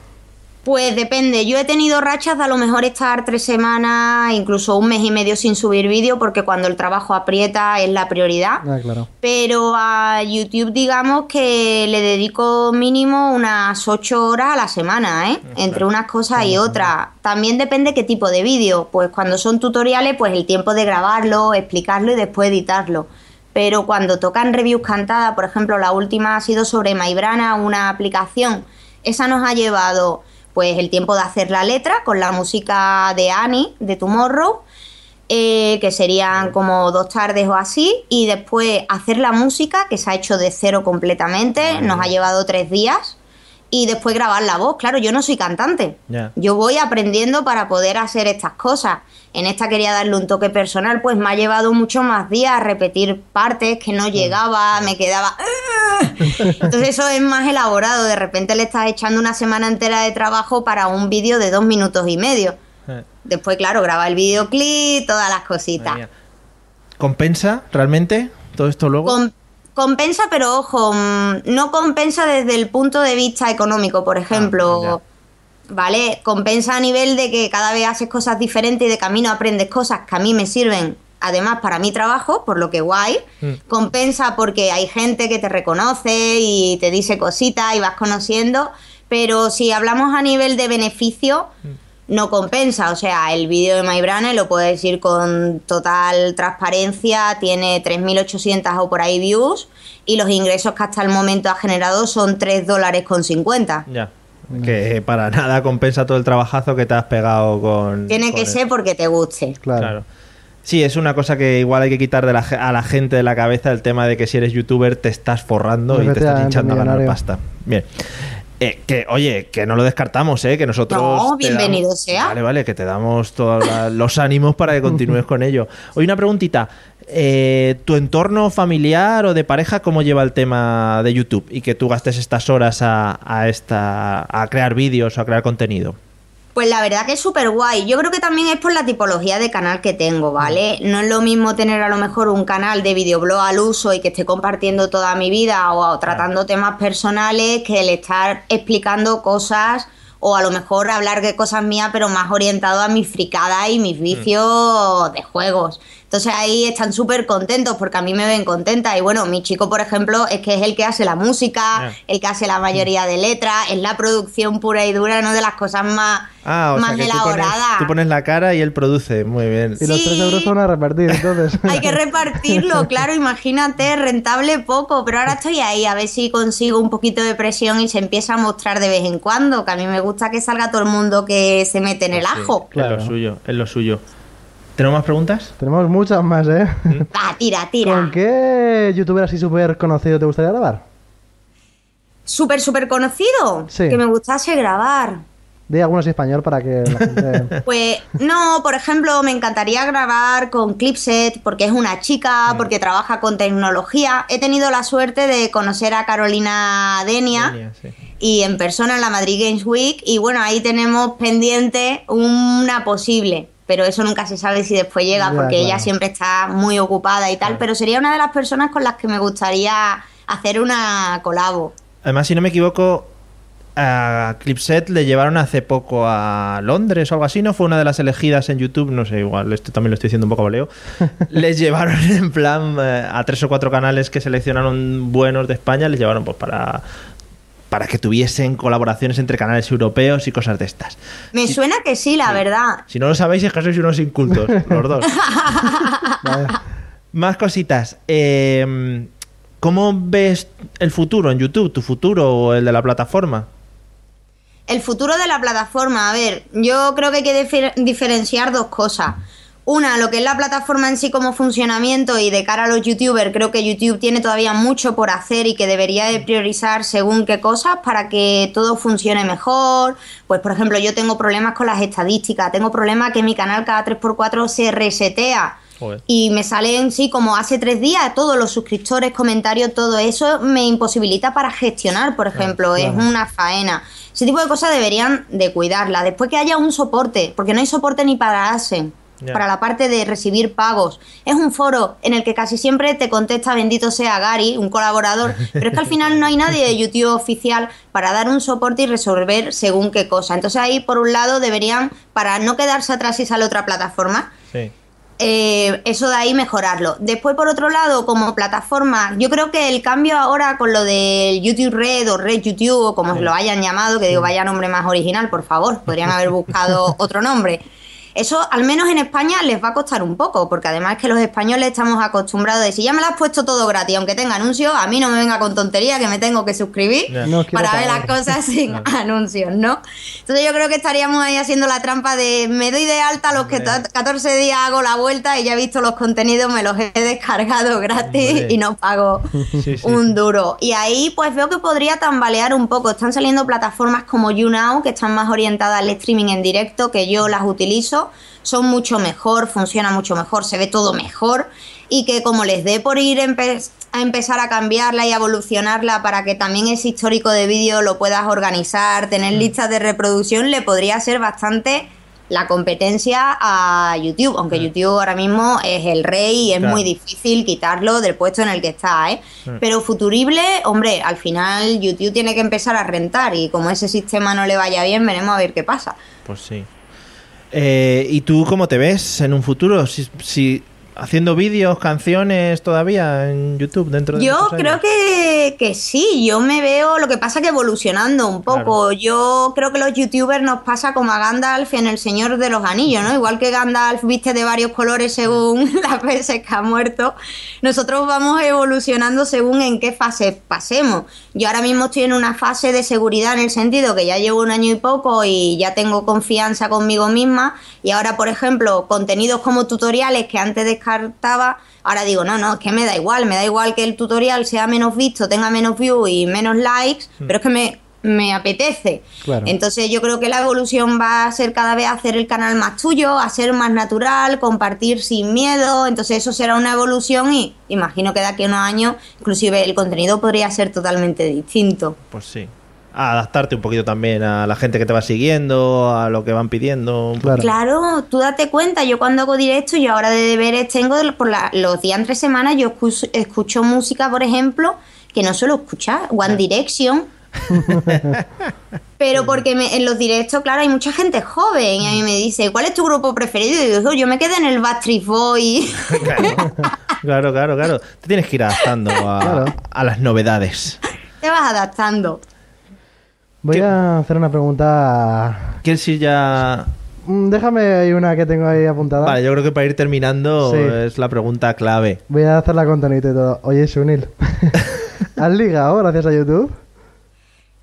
S4: Pues depende, yo he tenido rachas de a lo mejor estar tres semanas, incluso un mes y medio sin subir vídeo, porque cuando el trabajo aprieta es la prioridad.
S3: Ah, claro.
S4: Pero a YouTube digamos que le dedico mínimo unas ocho horas a la semana, ¿eh? Entre unas cosas y otras. También depende qué tipo de vídeo. Pues cuando son tutoriales, pues el tiempo de grabarlo, explicarlo y después editarlo. Pero cuando tocan reviews cantadas, por ejemplo, la última ha sido sobre Mybrana, una aplicación. Esa nos ha llevado pues el tiempo de hacer la letra con la música de Annie de Tomorrow, eh, que serían como dos tardes o así, y después hacer la música, que se ha hecho de cero completamente, nos ha llevado tres días, y después grabar la voz. Claro, yo no soy cantante. Yo voy aprendiendo para poder hacer estas cosas. En esta quería darle un toque personal, pues me ha llevado mucho más días a repetir partes que no llegaba, me quedaba... Entonces eso es más elaborado. De repente le estás echando una semana entera de trabajo para un vídeo de dos minutos y medio.
S2: Eh,
S4: Después, claro, graba el videoclip, todas las cositas.
S2: ¿Compensa realmente todo esto luego?
S4: Compensa, pero ojo, mm, no compensa desde el punto de vista económico, por ejemplo. ¿Vale? Compensa a nivel de que cada vez haces cosas diferentes y de camino aprendes cosas que a mí me sirven, además para mi trabajo, por lo que guay.
S2: Mm.
S4: Compensa porque hay gente que te reconoce y te dice cositas y vas conociendo. Pero si hablamos a nivel de beneficio, no compensa. O sea, el vídeo de MyBrane lo puedo decir con total transparencia, tiene 3.800 o por ahí views y los ingresos que hasta el momento ha generado son 3 dólares con 50.
S2: Ya. Que para nada compensa todo el trabajazo que te has pegado con.
S4: Tiene
S2: con
S4: que
S2: el-
S4: ser porque te guste.
S3: Claro.
S2: Claro. Sí, es una cosa que igual hay que quitar de la ge- a la gente de la cabeza el tema de que si eres youtuber te estás forrando y te estás hinchando a ganar pasta. Bien. Eh, que, oye, que no lo descartamos, ¿eh? Que nosotros.
S4: No, bienvenido
S2: damos-
S4: sea.
S2: Vale, vale, que te damos todos los ánimos para que continúes con ello. Oye, una preguntita. Eh, ¿Tu entorno familiar o de pareja cómo lleva el tema de YouTube y que tú gastes estas horas a, a esta, a crear vídeos o a crear contenido?
S4: Pues la verdad que es súper guay. Yo creo que también es por la tipología de canal que tengo, ¿vale? No es lo mismo tener a lo mejor un canal de videoblog al uso y que esté compartiendo toda mi vida o, o tratando temas personales que el estar explicando cosas o a lo mejor hablar de cosas mías pero más orientado a mis fricadas y mis vicios de juegos. Entonces ahí están súper contentos porque a mí me ven contenta. Y bueno, mi chico, por ejemplo, es que es el que hace la música, el que hace la mayoría de letras, es la producción pura y dura, no de las cosas más,
S2: Ah, o
S4: más
S2: sea que tú pones,
S4: elaboradas.
S2: tú pones la cara y él produce. Muy bien.
S3: Y los
S4: Sí.
S3: 3 euros son a repartir, entonces.
S4: Hay que repartirlo, claro, imagínate, rentable poco, pero ahora estoy ahí a ver si consigo un poquito de presión y se empieza a mostrar de vez en cuando, que a mí me gusta que salga todo el mundo que se mete en el
S2: Sí,
S4: ajo.
S2: Es
S3: Claro.
S2: lo suyo, es lo suyo. ¿Tenemos más preguntas?
S3: Tenemos muchas más, ¿eh?
S4: Va, tira, tira.
S3: ¿Con qué youtuber así súper conocido te gustaría grabar?
S4: Súper, súper conocido.
S3: Sí.
S4: Que me gustase grabar.
S3: De algunos español para que la gente...
S4: Pues no, por ejemplo, me encantaría grabar con Clipset porque es una chica, porque trabaja con tecnología. He tenido la suerte de conocer a Carolina Denia
S2: Denia, sí.
S4: y en persona en la Madrid Games Week y bueno, ahí tenemos pendiente una posible. Pero eso nunca se sabe si después llega
S3: Ya,
S4: porque ella siempre está muy ocupada y tal. Pero sería una de las personas con las que me gustaría hacer una colabo.
S2: Además, si no me equivoco, a Clipset le llevaron hace poco a Londres o algo así, ¿no? Fue una de las elegidas en YouTube, no sé, igual, esto también lo estoy diciendo un poco baleo. les llevaron en plan eh, a tres o cuatro canales que seleccionaron buenos de España, les llevaron pues para para que tuviesen colaboraciones entre canales europeos y cosas de estas.
S4: Me suena que sí, la verdad.
S2: Si no lo sabéis es que sois unos incultos, los dos. Más cositas. Eh, ¿Cómo ves el futuro en YouTube? ¿Tu futuro o el de la plataforma?
S4: El futuro de la plataforma, a ver, yo creo que hay que difer- diferenciar dos cosas. Una, lo que es la plataforma en sí como funcionamiento y de cara a los youtubers, creo que YouTube tiene todavía mucho por hacer y que debería de priorizar según qué cosas para que todo funcione mejor. Pues por ejemplo, yo tengo problemas con las estadísticas, tengo problemas que mi canal cada 3x4 se resetea.
S2: Joder.
S4: Y me salen, sí, como hace tres días, todos los suscriptores, comentarios, todo eso me imposibilita para gestionar, por ejemplo, es una faena. Ese tipo de cosas deberían de cuidarla. Después que haya un soporte, porque no hay soporte ni para ASEN, Para la parte de recibir pagos. Es un foro en el que casi siempre te contesta bendito sea Gary, un colaborador, pero es que al final no hay nadie de YouTube oficial para dar un soporte y resolver según qué cosa. Entonces ahí, por un lado, deberían, para no quedarse atrás y sale otra plataforma,
S2: Sí.
S4: eh, eso de ahí mejorarlo. Después, por otro lado, como plataforma, yo creo que el cambio ahora con lo del YouTube Red o Red YouTube, o como lo hayan llamado, que digo, vaya nombre más original, por favor, podrían haber buscado otro nombre. Eso, al menos en España, les va a costar un poco, porque además que los españoles estamos acostumbrados de si ya me lo has puesto todo gratis, aunque tenga anuncios, a mí no me venga con tontería que me tengo que suscribir.
S3: No
S4: para ver las cosas sin anuncios, ¿no? Entonces yo creo que estaríamos ahí haciendo la trampa de me doy de alta los que
S2: Hombre.
S4: 14 días hago la vuelta y ya he visto los contenidos, me los he descargado gratis
S2: Hombre.
S4: y no pago
S2: Sí, sí.
S4: un duro. Y ahí pues veo que podría tambalear un poco. Están saliendo plataformas como YouNow que están más orientadas al streaming en directo, que yo las utilizo. Son mucho mejor, funciona mucho mejor, se ve todo mejor. Y que como les dé por ir empe- a empezar a cambiarla y a evolucionarla para que también ese histórico de vídeo lo puedas organizar, tener listas de reproducción, le podría ser bastante la competencia a YouTube, aunque YouTube ahora mismo es el rey y es
S2: Claro.
S4: muy difícil quitarlo del puesto en el que está, ¿eh? Pero futurible, hombre, al final YouTube tiene que empezar a rentar y como ese sistema no le vaya bien, veremos a ver qué pasa.
S2: Pues sí. Eh, ¿Y tú cómo te ves en un futuro? Si, si haciendo vídeos, canciones todavía en YouTube dentro de
S4: Yo creo que, que sí, yo me veo, lo que pasa que evolucionando un poco. Yo creo que los youtubers nos pasa como a Gandalf en El Señor de los Anillos, ¿no? Igual que Gandalf viste de varios colores según las veces que ha muerto, nosotros vamos evolucionando según en qué fase pasemos. Yo ahora mismo estoy en una fase de seguridad en el sentido que ya llevo un año y poco y ya tengo confianza conmigo misma y ahora, por ejemplo, contenidos como tutoriales que antes descartaba, ahora digo, no, no, es que me da igual, me da igual que el tutorial sea menos visto, tenga menos views y menos likes, pero es que me, me apetece.
S3: Claro.
S4: Entonces yo creo que la evolución va a ser cada vez hacer el canal más tuyo, a ser más natural, compartir sin miedo, entonces eso será una evolución y imagino que de aquí a unos años inclusive el contenido podría ser totalmente distinto.
S2: Pues sí. A adaptarte un poquito también a la gente que te va siguiendo, a lo que van pidiendo.
S3: Claro.
S4: Claro, tú date cuenta, yo cuando hago directo, yo ahora de deberes tengo por la- los días entre semanas, yo escucho, escucho música, por ejemplo, que no suelo escuchar, One Direction. Pero porque me- en los directos, claro, hay mucha gente joven y a mí me dice, ¿cuál es tu grupo preferido? Y digo, yo me quedé en el Backstreet Boy.
S2: Claro, claro, claro. Te tienes que ir adaptando a,
S3: Claro.
S2: a las novedades.
S4: Te vas adaptando.
S3: Voy
S2: ¿Qué?
S3: a hacer una pregunta.
S2: ¿Quieres ir ya...?
S3: Mm, Déjame ahí una que tengo ahí apuntada.
S2: Vale, yo creo que para ir terminando
S3: Sí.
S2: es la pregunta clave.
S3: Voy a hacer la contenido y todo. Oye, Sunil, ¿has ligado gracias a YouTube?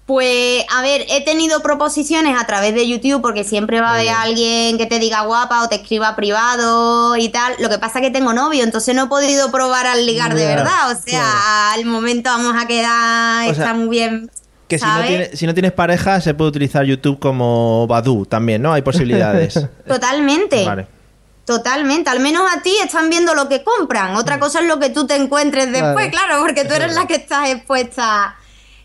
S4: Pues, a ver, he tenido proposiciones a través de YouTube porque siempre va a haber alguien que te diga guapa o te escriba privado y tal. Lo que pasa es que tengo novio, entonces no he podido probar al ligar de verdad. O sea, al momento vamos a quedar,
S2: O sea,
S4: está muy bien.
S2: Que si no, tiene- si no tienes pareja, se puede utilizar YouTube como Badu también, ¿no? Hay posibilidades.
S4: Totalmente.
S2: vale.
S4: Totalmente, al menos a ti están viendo lo que compran. Otra cosa es lo que tú te encuentres después,
S3: Claro.
S4: claro, porque tú eres la que estás expuesta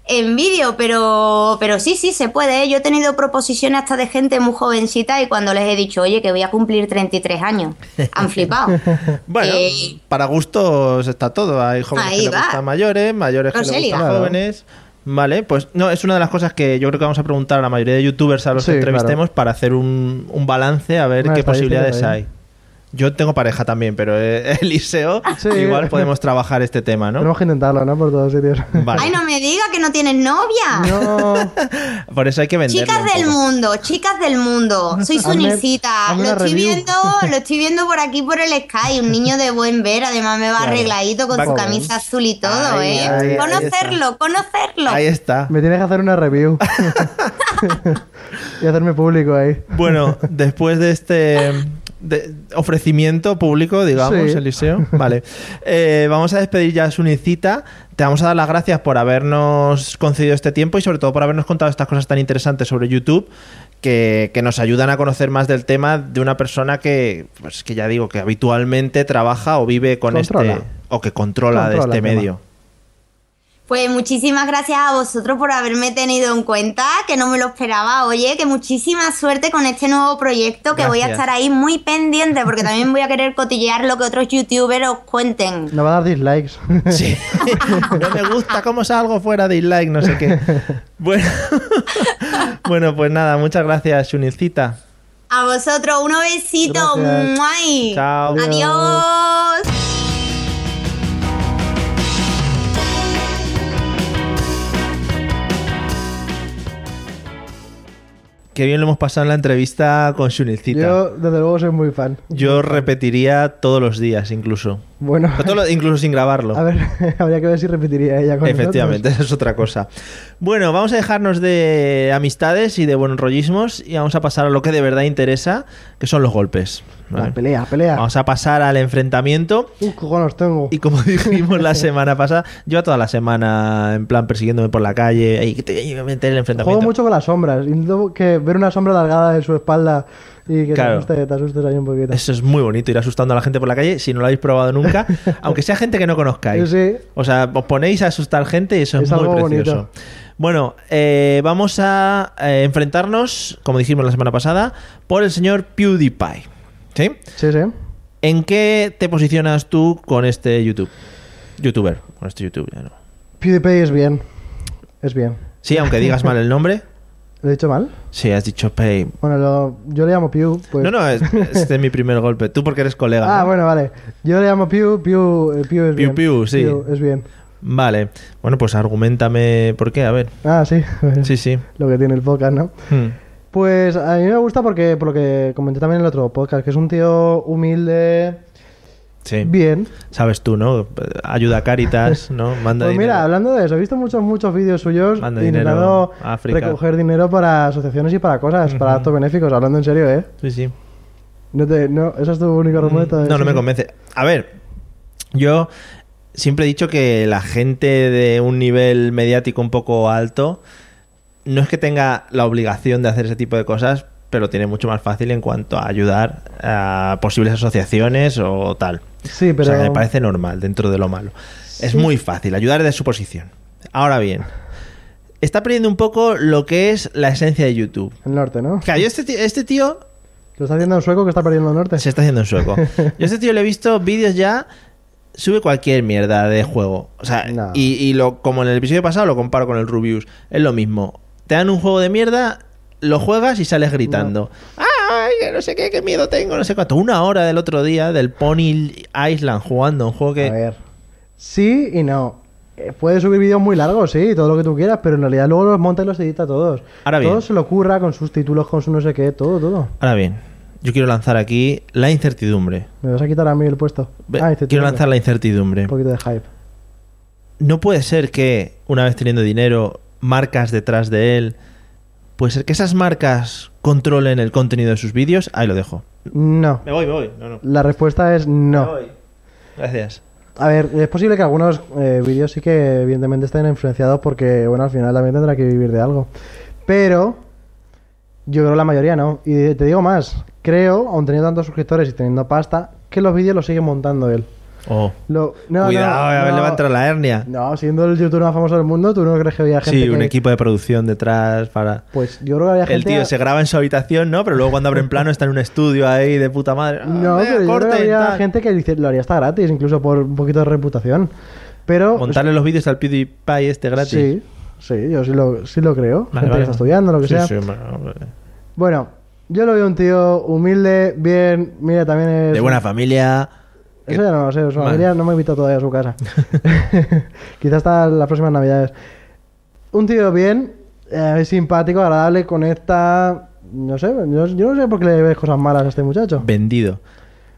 S4: en vídeo, pero, pero sí, sí, se puede. ¿eh? Yo he tenido proposiciones hasta de gente muy jovencita y cuando les he dicho, oye, que voy a cumplir 33 años, han flipado.
S2: Bueno,
S4: Eh,
S2: para gustos está todo. Hay jóvenes que les gustan mayores, mayores que
S4: No
S2: les gustan
S3: liga.
S2: jóvenes. Vale, pues no, es una de las cosas que yo creo que vamos a preguntar a la mayoría de youtubers a los
S3: Sí,
S2: que entrevistemos
S3: claro.
S2: para hacer un, un balance a ver qué posibilidades
S3: ahí.
S2: hay. Yo tengo pareja también, pero eh, Eliseo,
S3: Sí.
S2: igual podemos trabajar este tema, ¿no?
S3: Tenemos que intentarlo, ¿no? Por todos sitios.
S2: Vale.
S4: Ay, no me digas que no tienes novia.
S3: No.
S2: Por eso hay que venderlo.
S4: Chicas del mundo, chicas del mundo, soy Sunicita, lo estoy
S3: review.
S4: viendo, lo estoy viendo por aquí por el Sky, un niño de buen ver, además me va
S2: Claro.
S4: arregladito con
S2: Va
S4: su
S2: con-
S4: camisa azul y todo,
S2: Ahí,
S4: ¿eh?
S2: ahí, ahí
S4: conocerlo, conocerlo.
S2: Ahí está.
S3: Me tienes que hacer una review. y hacerme público ahí.
S2: Bueno, después de este de- ofrecimiento público, digamos,
S3: Sí.
S2: Eliseo, vale. Eh, vamos a despedir ya a Sunicita. Te vamos a dar las gracias por habernos concedido este tiempo y sobre todo por habernos contado estas cosas tan interesantes sobre YouTube que, que nos ayudan a conocer más del tema de una persona que, pues que ya digo, que habitualmente trabaja o vive con
S3: Controla.
S2: este o que controla, de
S3: Controla
S2: este
S3: el tema.
S2: medio.
S4: Pues muchísimas gracias a vosotros por haberme tenido en cuenta, que no me lo esperaba. Oye, que muchísima suerte con este nuevo proyecto, que voy a estar ahí muy pendiente, porque también voy a querer cotillear lo que otros youtubers os cuenten.
S3: Me va a dar dislikes.
S2: Sí. no me gusta cómo salgo fuera de like, no sé qué. Bueno, bueno pues nada, muchas gracias, Sunicita.
S4: A vosotros, unos besitos.
S3: Gracias.
S4: ¡Muay!
S2: Chao.
S4: Adiós.
S2: Qué bien lo hemos pasado en la entrevista con Shunilcita.
S3: Yo, desde luego, soy muy fan.
S2: Yo repetiría todos los días, incluso.
S3: Bueno,
S2: No, todo incluso sin grabarlo.
S3: a ver, habría que ver si repetiría ella con
S2: Efectivamente, esa es otra cosa. Bueno, vamos a dejarnos de amistades y de buenos rollismos y vamos a pasar a lo que de verdad interesa, que son los golpes. ¿vale?
S3: La pelea, pelea.
S2: Vamos a pasar al enfrentamiento.
S3: Un cojones tengo.
S2: Y como dijimos la semana pasada, yo toda la semana en plan persiguiéndome por la calle, "Ey, que te voy a meter el enfrentamiento.
S3: Juego mucho con las sombras. Intento que ver una sombra alargada en su espalda y que
S2: Claro.
S3: te, te asustes ahí un poquito.
S2: Eso es muy bonito, ir asustando a la gente por la calle si no lo habéis probado nunca, aunque sea gente que no conozcáis.
S3: Sí.
S2: O sea, os ponéis a asustar gente y eso es,
S3: Es
S2: muy precioso.
S3: bonito.
S2: Bueno, eh, vamos a eh, enfrentarnos, como dijimos la semana pasada, por el señor PewDiePie. ¿Sí?
S3: Sí, sí.
S2: ¿En qué te posicionas tú con este YouTube? YouTuber, con este YouTube, ya no.
S3: PewDiePie es bien. Es bien.
S2: Sí, aunque digas mal el nombre.
S3: ¿Lo he dicho mal?
S2: Sí, has dicho Pay.
S3: Bueno, lo- yo le llamo Pew. Pues...
S2: No, no, es- este es mi primer golpe. Tú porque eres colega.
S3: Ah,
S2: ¿no?
S3: bueno, vale. Yo le llamo Pew. Pew, eh, Pew es
S2: Pew,
S3: bien.
S2: Pew, sí.
S3: es bien.
S2: Vale. Bueno, pues argumentame por qué, a ver.
S3: Ah, sí.
S2: Sí, sí.
S3: Lo que tiene el podcast, ¿no?
S2: Hmm.
S3: Pues a mí me gusta porque, por lo que comenté también en el otro podcast, que es un tío humilde,
S2: Sí.
S3: bien.
S2: Sabes tú, ¿no? Ayuda a Caritas, ¿no? Manda
S3: Pues
S2: dinero.
S3: mira, hablando de eso, he visto muchos, muchos vídeos suyos
S2: Manda
S3: intentando
S2: dinero
S3: recoger dinero para asociaciones y para cosas, para actos benéficos, hablando en serio, ¿eh?
S2: Sí, sí.
S3: No te, no, ¿Ese es tu único argumento?
S2: No, no me convence. A ver, yo siempre he dicho que la gente de un nivel mediático un poco alto no es que tenga la obligación de hacer ese tipo de cosas, pero tiene mucho más fácil en cuanto a ayudar a posibles asociaciones o tal.
S3: Sí,
S2: O
S3: pero...
S2: sea, me parece normal dentro de lo malo. Es muy fácil ayudar de su posición. Ahora bien, está perdiendo un poco lo que es la esencia de YouTube.
S3: El norte, ¿no?
S2: Claro, yo este tío, este tío
S3: Lo está haciendo un sueco que está perdiendo el norte.
S2: se está haciendo en sueco. Yo a este tío le he visto vídeos ya. Sube cualquier mierda de juego. O sea,
S3: No.
S2: y, y lo, como en el episodio pasado lo comparo con el Rubius. Es lo mismo. Te dan un juego de mierda, lo juegas y sales gritando. ¡Ay, no sé qué, qué miedo tengo! No sé cuánto. Una hora del otro día del Pony Island jugando un juego que.
S3: A ver. Sí y no. Eh, Puede subir vídeos muy largos, sí, todo lo que tú quieras, pero en realidad luego los monta y los edita todos.
S2: Ahora bien.
S3: Todo se lo ocurra con sus títulos, con su no sé qué, todo, todo.
S2: Ahora bien, yo quiero lanzar aquí la incertidumbre.
S3: Me vas a quitar a mí el puesto. Ah,
S2: quiero lanzar la incertidumbre.
S3: Un poquito de hype.
S2: no puede ser que, una vez teniendo dinero, marcas detrás de él, puede ser que esas marcas controlen el contenido de sus vídeos. Ahí lo dejo.
S3: No.
S2: Me voy, me voy. No, no.
S3: La respuesta es no.
S2: Gracias.
S3: A ver, es posible que algunos eh, vídeos sí que evidentemente estén influenciados porque, bueno, al final también tendrá que vivir de algo. Pero yo creo que la mayoría no. Y te digo más, creo, aun teniendo tantos suscriptores y teniendo pasta, que los vídeos los sigue montando él.
S2: Oh.
S3: Lo- no,
S2: Cuidado,
S3: no,
S2: a ver,
S3: no.
S2: le va a entrar la hernia.
S3: No, siendo el youtuber más famoso del mundo, ¿tú no crees que había gente
S2: Sí, un
S3: que-
S2: equipo de producción detrás para...
S3: Pues yo creo que había gente...
S2: El tío se graba en su habitación, ¿no? Pero luego cuando abre en plano está en un estudio ahí de puta madre.
S3: No,
S2: venga,
S3: pero yo creo que había
S2: tal.
S3: gente que dice, lo haría hasta gratis, incluso por un poquito de reputación. Pero...
S2: Montarle los vídeos al PewDiePie este gratis.
S3: Sí, sí, yo sí lo, sí lo creo.
S2: Vale,
S3: gente
S2: vale.
S3: que está estudiando, lo que
S2: Sí,
S3: sea.
S2: sí. Bueno,
S3: yo lo veo un tío humilde, bien, mira, también es...
S2: de buena familia.
S3: Eso ya no lo sé, su
S2: Vale.
S3: familia no me invitado todavía a su casa. Quizás hasta las próximas navidades. Un tío bien, eh, simpático, agradable, conecta... No sé, yo, yo no sé por qué le ves cosas malas a este muchacho.
S2: vendido.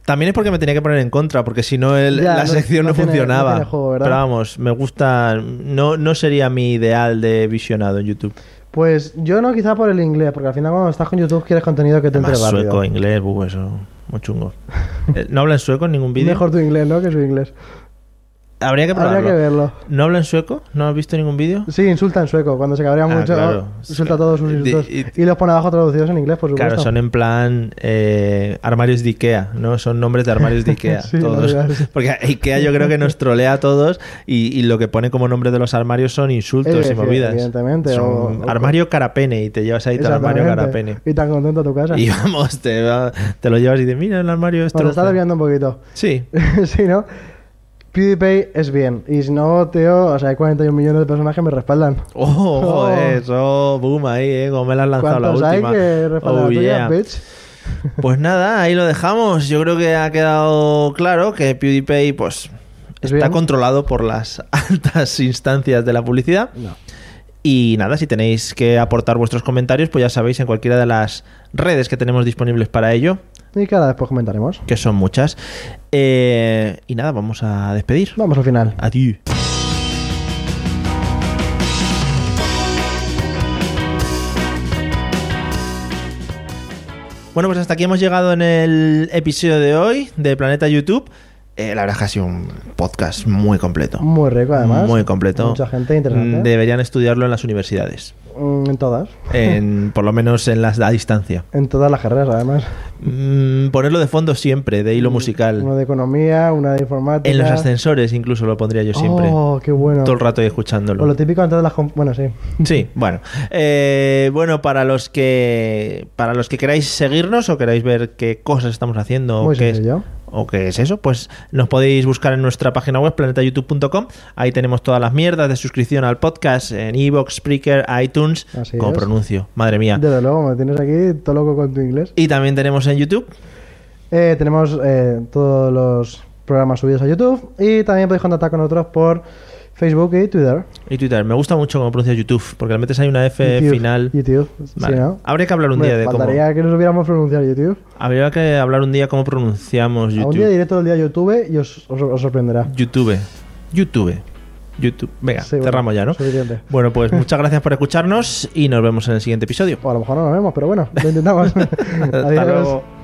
S2: También es porque me tenía que poner en contra, porque si no la
S3: no-
S2: sección no,
S3: no tiene-
S2: funcionaba. Pero vamos, me gusta. No, no sería mi ideal de visionado en YouTube.
S3: Pues yo no, quizá por el inglés, porque al final cuando estás con YouTube quieres contenido que te entre
S2: Además,
S3: rápido.
S2: sueco, inglés, buh, eso. Muy chungo. Eh, ¿No habla en sueco en ningún vídeo?
S3: Mejor tu inglés, ¿no? Que su inglés.
S2: Habría que probarlo.
S3: Habría que verlo.
S2: ¿No habla en sueco? ¿No has visto ningún vídeo?
S3: Sí, insulta en sueco. Cuando se cabrea
S2: Ah,
S3: mucho,
S2: claro.
S3: insulta todos sus
S2: De-
S3: insultos.
S2: y-
S3: Y, los pone abajo traducidos en inglés, por supuesto.
S2: Claro, son en plan eh, armarios de Ikea, ¿no? Son nombres de armarios de Ikea,
S3: Sí,
S2: todos. Porque Ikea yo creo que nos trolea a todos y, y lo que pone como nombre de los armarios son insultos
S3: Eh,
S2: y movidas.
S3: evidentemente,
S2: Son
S3: o- o-
S2: armario carapene y te llevas ahí tu armario carapene.
S3: Y tan contento a tu casa.
S2: Y vamos, te, lo llevas y dices, mira el armario esto.
S3: Bueno, te está desviando un poquito.
S2: Sí,
S3: sí, ¿no? PewDiePie es bien. Y si no, tío, o sea, hay 41 millones de personas que me respaldan.
S2: Oh, joder, eso, boom ahí, eh, como me la has lanzado la
S3: ¿Cuántos hay
S2: última.
S3: que
S2: Oh,
S3: tuya,
S2: yeah.
S3: bitch?
S2: Pues nada, ahí lo dejamos. Yo creo que ha quedado claro que PewDiePie, pues,
S3: ¿Es
S2: está
S3: bien?
S2: controlado por las altas instancias de la publicidad.
S3: No.
S2: Y nada, si tenéis que aportar vuestros comentarios, pues ya sabéis, en cualquiera de las redes que tenemos disponibles para ello,
S3: Y que ahora después comentaremos.
S2: que son muchas. Eh, y nada, vamos a despedir.
S3: Vamos al final.
S2: Adiós. Bueno, pues hasta aquí hemos llegado en el episodio de hoy de Planeta YouTube. Eh, la verdad es que ha sido un podcast muy completo.
S3: Muy rico, además.
S2: Muy completo.
S3: Mucha gente interesante.
S2: Mm, Deberían estudiarlo en las universidades.
S3: Mm, En todas.
S2: En, por lo menos en las a distancia.
S3: En todas las carreras, además.
S2: Mm, ponerlo de fondo siempre, de hilo musical.
S3: Una de economía, una de informática.
S2: En los ascensores incluso lo pondría yo siempre.
S3: Oh, qué bueno.
S2: Todo el rato ahí
S3: O
S2: escuchándolo.
S3: lo típico antes de las... Bueno, sí.
S2: Sí, bueno. Eh, bueno, para los que para los que queráis seguirnos o queráis ver qué cosas estamos haciendo
S3: Muy
S2: o qué, es,
S3: sencillo.
S2: O qué es eso, pues nos podéis buscar en nuestra página web planetayoutube.com. Ahí tenemos todas las mierdas de suscripción al podcast en Evox, Spreaker, iTunes,
S3: Así
S2: como
S3: es.
S2: pronuncio, madre mía.
S3: Desde luego, me tienes aquí todo loco con tu inglés.
S2: Y también tenemos en YouTube.
S3: Eh, tenemos eh, todos los programas subidos a YouTube y también podéis contactar con nosotros por Facebook y Twitter.
S2: Y Twitter. Me gusta mucho cómo pronuncia YouTube, porque le metes ahí una F
S3: YouTube,
S2: final.
S3: YouTube.
S2: Vale.
S3: Sí, ¿no?
S2: Habría que hablar un día de cómo.
S3: que nos hubiéramos pronunciado YouTube.
S2: Habría que hablar un día cómo pronunciamos
S3: A un día
S2: YouTube.
S3: diré todo el día YouTube y os, os- os sorprenderá.
S2: YouTube. YouTube. YouTube. Venga,
S3: Sí, bueno,
S2: cerramos ya, ¿no?
S3: Suficiente.
S2: Bueno, pues muchas gracias por escucharnos y nos vemos en el siguiente episodio.
S3: O a lo mejor no nos vemos, pero bueno, lo intentamos.
S2: Hasta
S3: Adiós.
S2: luego.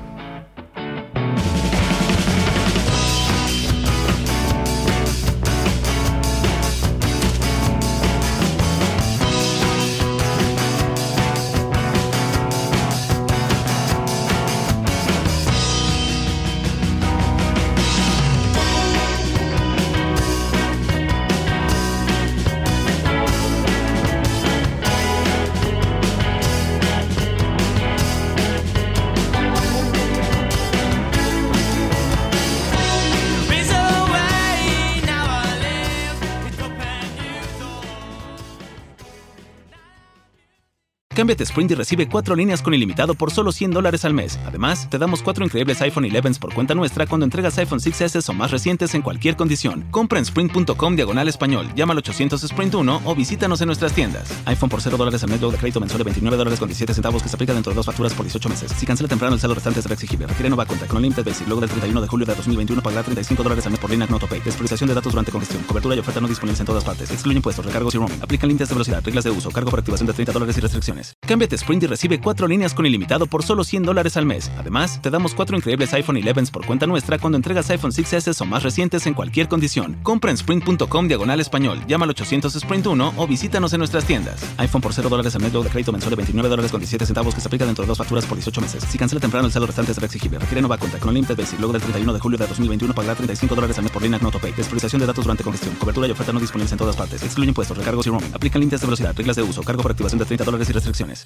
S1: Cámbiate Sprint y recibe cuatro líneas con ilimitado por solo 100 dólares al mes. Además, te damos cuatro increíbles iPhone 11 por cuenta nuestra cuando entregas iPhone 6S o más recientes en cualquier condición. Compra en sprint.com diagonal español, llama al 800 Sprint 1 o visítanos en nuestras tiendas. iPhone por 0 dólares al mes, luego de crédito mensual de 29 dólares con 17 centavos que se aplica dentro de dos facturas por 18 meses. Si cancela temprano, el saldo restante será exigible. Requiere nueva cuenta con Unlimited Basic. Luego del 31 de julio de 2021 pagará 35 dólares al mes por línea con autopay. Despreciación de datos durante congestión. Cobertura y oferta no disponibles en todas partes. Excluye impuestos, recargos y roaming. Aplican límites de velocidad, reglas de uso, cargo por activación de 30 dólares y restricciones. Cámbiate Sprint y recibe cuatro líneas con ilimitado por solo 100 dólares al mes. Además, te damos cuatro increíbles iPhone 11 por cuenta nuestra cuando entregas iPhone 6S o más recientes en cualquier condición. Compra en sprint.com diagonal español, llama al 800 Sprint 1 o visítanos en nuestras tiendas. iPhone por 0 dólares al mes, luego de crédito mensual de 29 dólares con 17 centavos que se aplica dentro de dos facturas por 18 meses. Si cancela temprano, el saldo restante será exigible. Requiere nueva cuenta con Unlimited Basic. Luego del 31 de julio de 2021 pagará 35 dólares al mes por línea con autopay. Despreciación de datos durante congestión. Cobertura y oferta no disponibles en todas partes. Excluye impuestos, recargos y roaming. Aplican límites de velocidad, reglas de uso, cargo por activación de 30 dólares y restricciones instrucciones.